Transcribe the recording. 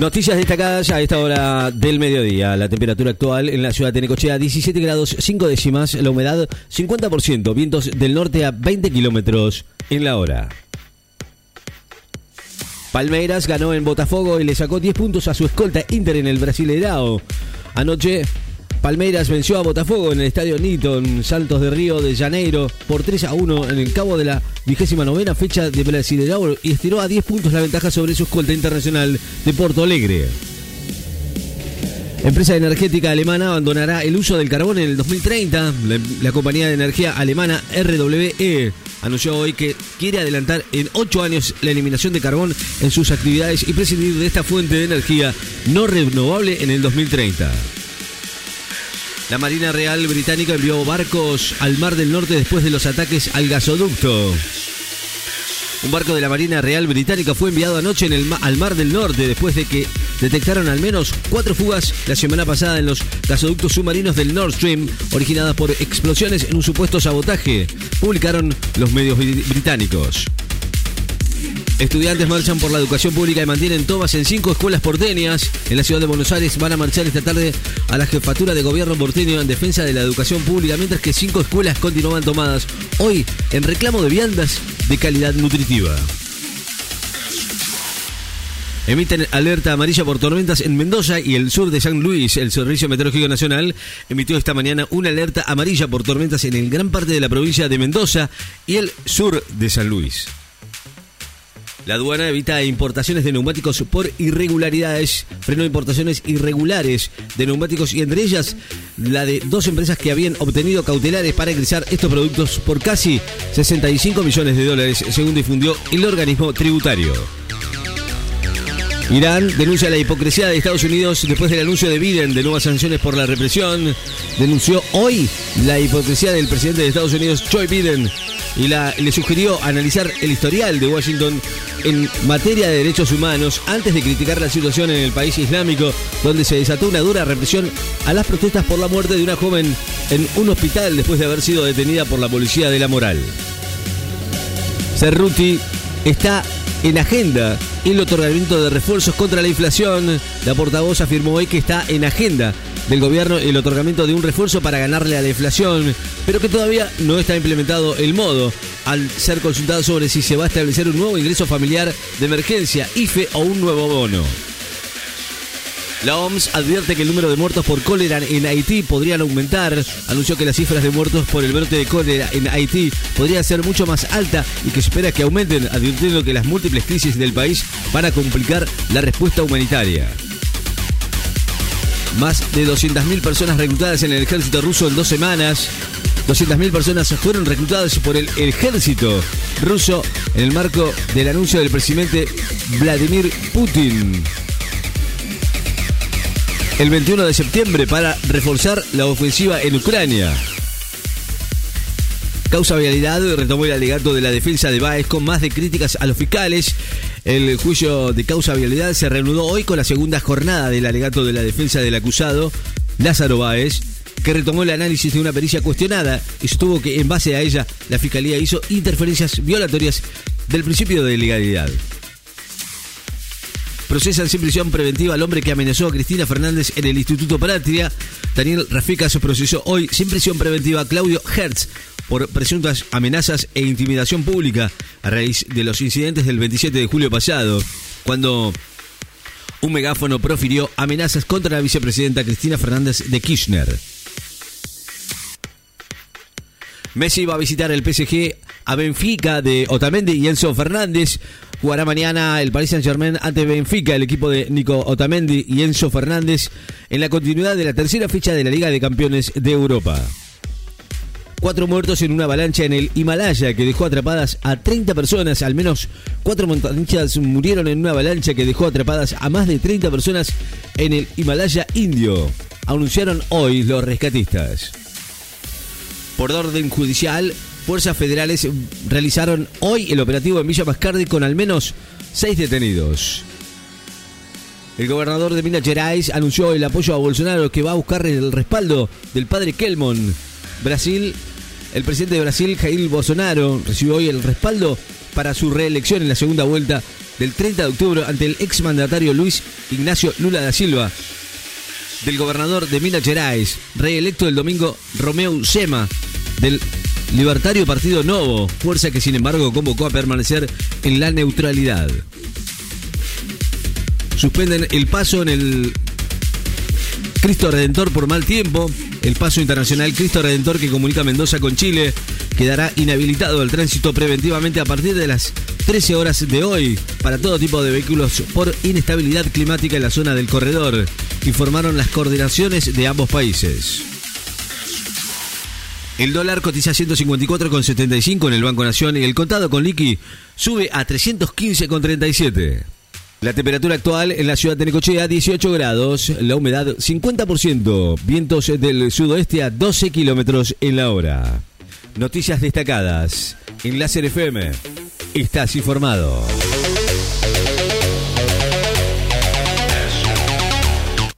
Noticias destacadas a esta hora del mediodía. La temperatura actual en la ciudad de Necochea 17 grados 5 décimas, la humedad 50%, vientos del norte a 20 kilómetros en la hora. Palmeiras ganó en Botafogo y le sacó 10 puntos a su escolta Inter en el Brasileirao. Anoche Palmeiras venció a Botafogo en el estadio Newton Santos de Río de Janeiro por 3 a 1 en el cabo de la vigésima novena fecha de Brasileirao y estiró a 10 puntos la ventaja sobre su escolta internacional de Porto Alegre. Empresa energética alemana abandonará el uso del carbón en el 2030. La, la, compañía de energía alemana RWE anunció hoy que quiere adelantar en 8 años la eliminación de carbón en sus actividades y prescindir de esta fuente de energía no renovable en el 2030. La Marina Real Británica envió barcos al Mar del Norte después de los ataques al gasoducto. Un barco de la Marina Real Británica fue enviado anoche en el al Mar del Norte después de que detectaron al menos cuatro fugas la semana pasada en los gasoductos submarinos del Nord Stream, originadas por explosiones en un supuesto sabotaje, publicaron los medios británicos. Estudiantes marchan por la educación pública y mantienen tomas en cinco escuelas porteñas. En la ciudad de Buenos Aires van a marchar esta tarde a la jefatura de gobierno porteño en defensa de la educación pública, mientras que cinco escuelas continúan tomadas hoy en reclamo de viandas de calidad nutritiva. Emiten alerta amarilla por tormentas en Mendoza y el sur de San Luis. El Servicio Meteorológico Nacional emitió esta mañana una alerta amarilla por tormentas en el gran parte de la provincia de Mendoza y el sur de San Luis. La aduana evita importaciones de neumáticos por irregularidades, frenó importaciones irregulares de neumáticos y entre ellas la de dos empresas que habían obtenido cautelares para ingresar estos productos por casi 65 millones de dólares, según difundió el organismo tributario. Irán denuncia la hipocresía de Estados Unidos después del anuncio de Biden de nuevas sanciones por la represión. Denunció hoy la hipocresía del presidente de Estados Unidos, Joe Biden, y le sugirió analizar el historial de Washington en materia de derechos humanos antes de criticar la situación en el país islámico, donde se desató una dura represión a las protestas por la muerte de una joven en un hospital después de haber sido detenida por la policía de la moral. Cerruti está en agenda el otorgamiento de refuerzos contra la inflación. La portavoz afirmó hoy que está en agenda del gobierno el otorgamiento de un refuerzo para ganarle a la inflación, pero que todavía no está implementado el modo al ser consultado sobre si se va a establecer un nuevo ingreso familiar de emergencia, IFE o un nuevo bono. La OMS advierte que el número de muertos por cólera en Haití podrían aumentar. Anunció que las cifras de muertos por el brote de cólera en Haití podría ser mucho más alta y que espera que aumenten, advirtiendo que las múltiples crisis del país van a complicar la respuesta humanitaria. Más de 200.000 personas reclutadas en el ejército ruso en dos semanas. 200.000 personas fueron reclutadas por el ejército ruso en el marco del anuncio del presidente Vladimir Putin el 21 de septiembre para reforzar la ofensiva en Ucrania. Causa Vialidad retomó el alegato de la defensa de Baez con más de críticas a los fiscales. El juicio de causa vialidad se reanudó hoy con la segunda jornada del alegato de la defensa del acusado, Lázaro Báez, que retomó el análisis de una pericia cuestionada y sostuvo que en base a ella la fiscalía hizo interferencias violatorias del principio de legalidad. Procesan sin prisión preventiva al hombre que amenazó a Cristina Fernández en el Instituto Patria. Daniel Rafica se procesó hoy sin prisión preventiva a Claudio Hertz por presuntas amenazas e intimidación pública a raíz de los incidentes del 27 de julio pasado, cuando un megáfono profirió amenazas contra la vicepresidenta Cristina Fernández de Kirchner. Messi va a visitar el PSG a Benfica de Otamendi y Enzo Fernández. Jugará mañana el Paris Saint Germain ante Benfica, el equipo de Nico Otamendi y Enzo Fernández, en la continuidad de la tercera fecha de la Liga de Campeones de Europa. Cuatro muertos en una avalancha en el Himalaya que dejó atrapadas a 30 personas. Al menos cuatro montañistas murieron en una avalancha que dejó atrapadas a más de 30 personas en el Himalaya indio. Anunciaron hoy los rescatistas. Por orden judicial, fuerzas federales realizaron hoy el operativo en Villa Mascardi con al menos seis detenidos. El gobernador de Minas Gerais anunció el apoyo a Bolsonaro que va a buscar el respaldo del padre Kelmon. Brasil, el presidente de Brasil, Jair Bolsonaro, recibió hoy el respaldo para su reelección en la segunda vuelta del 30 de octubre ante el exmandatario Luis Ignacio Lula da Silva, del gobernador de Minas Gerais, reelecto el domingo Romeo Sema, del Libertario Partido Novo, fuerza que sin embargo convocó a permanecer en la neutralidad. Suspenden el paso en el Cristo Redentor por mal tiempo. El paso internacional Cristo Redentor que comunica Mendoza con Chile quedará inhabilitado el tránsito preventivamente a partir de las 13 horas de hoy para todo tipo de vehículos por inestabilidad climática en la zona del corredor, informaron las coordinaciones de ambos países. El dólar cotiza 154,75 en el Banco Nación y el contado con liqui sube a 315,37. La temperatura actual en la ciudad de Necochea 18 grados, la humedad 50%, vientos del sudoeste a 12 kilómetros en la hora. Noticias destacadas en Láser FM. Estás informado.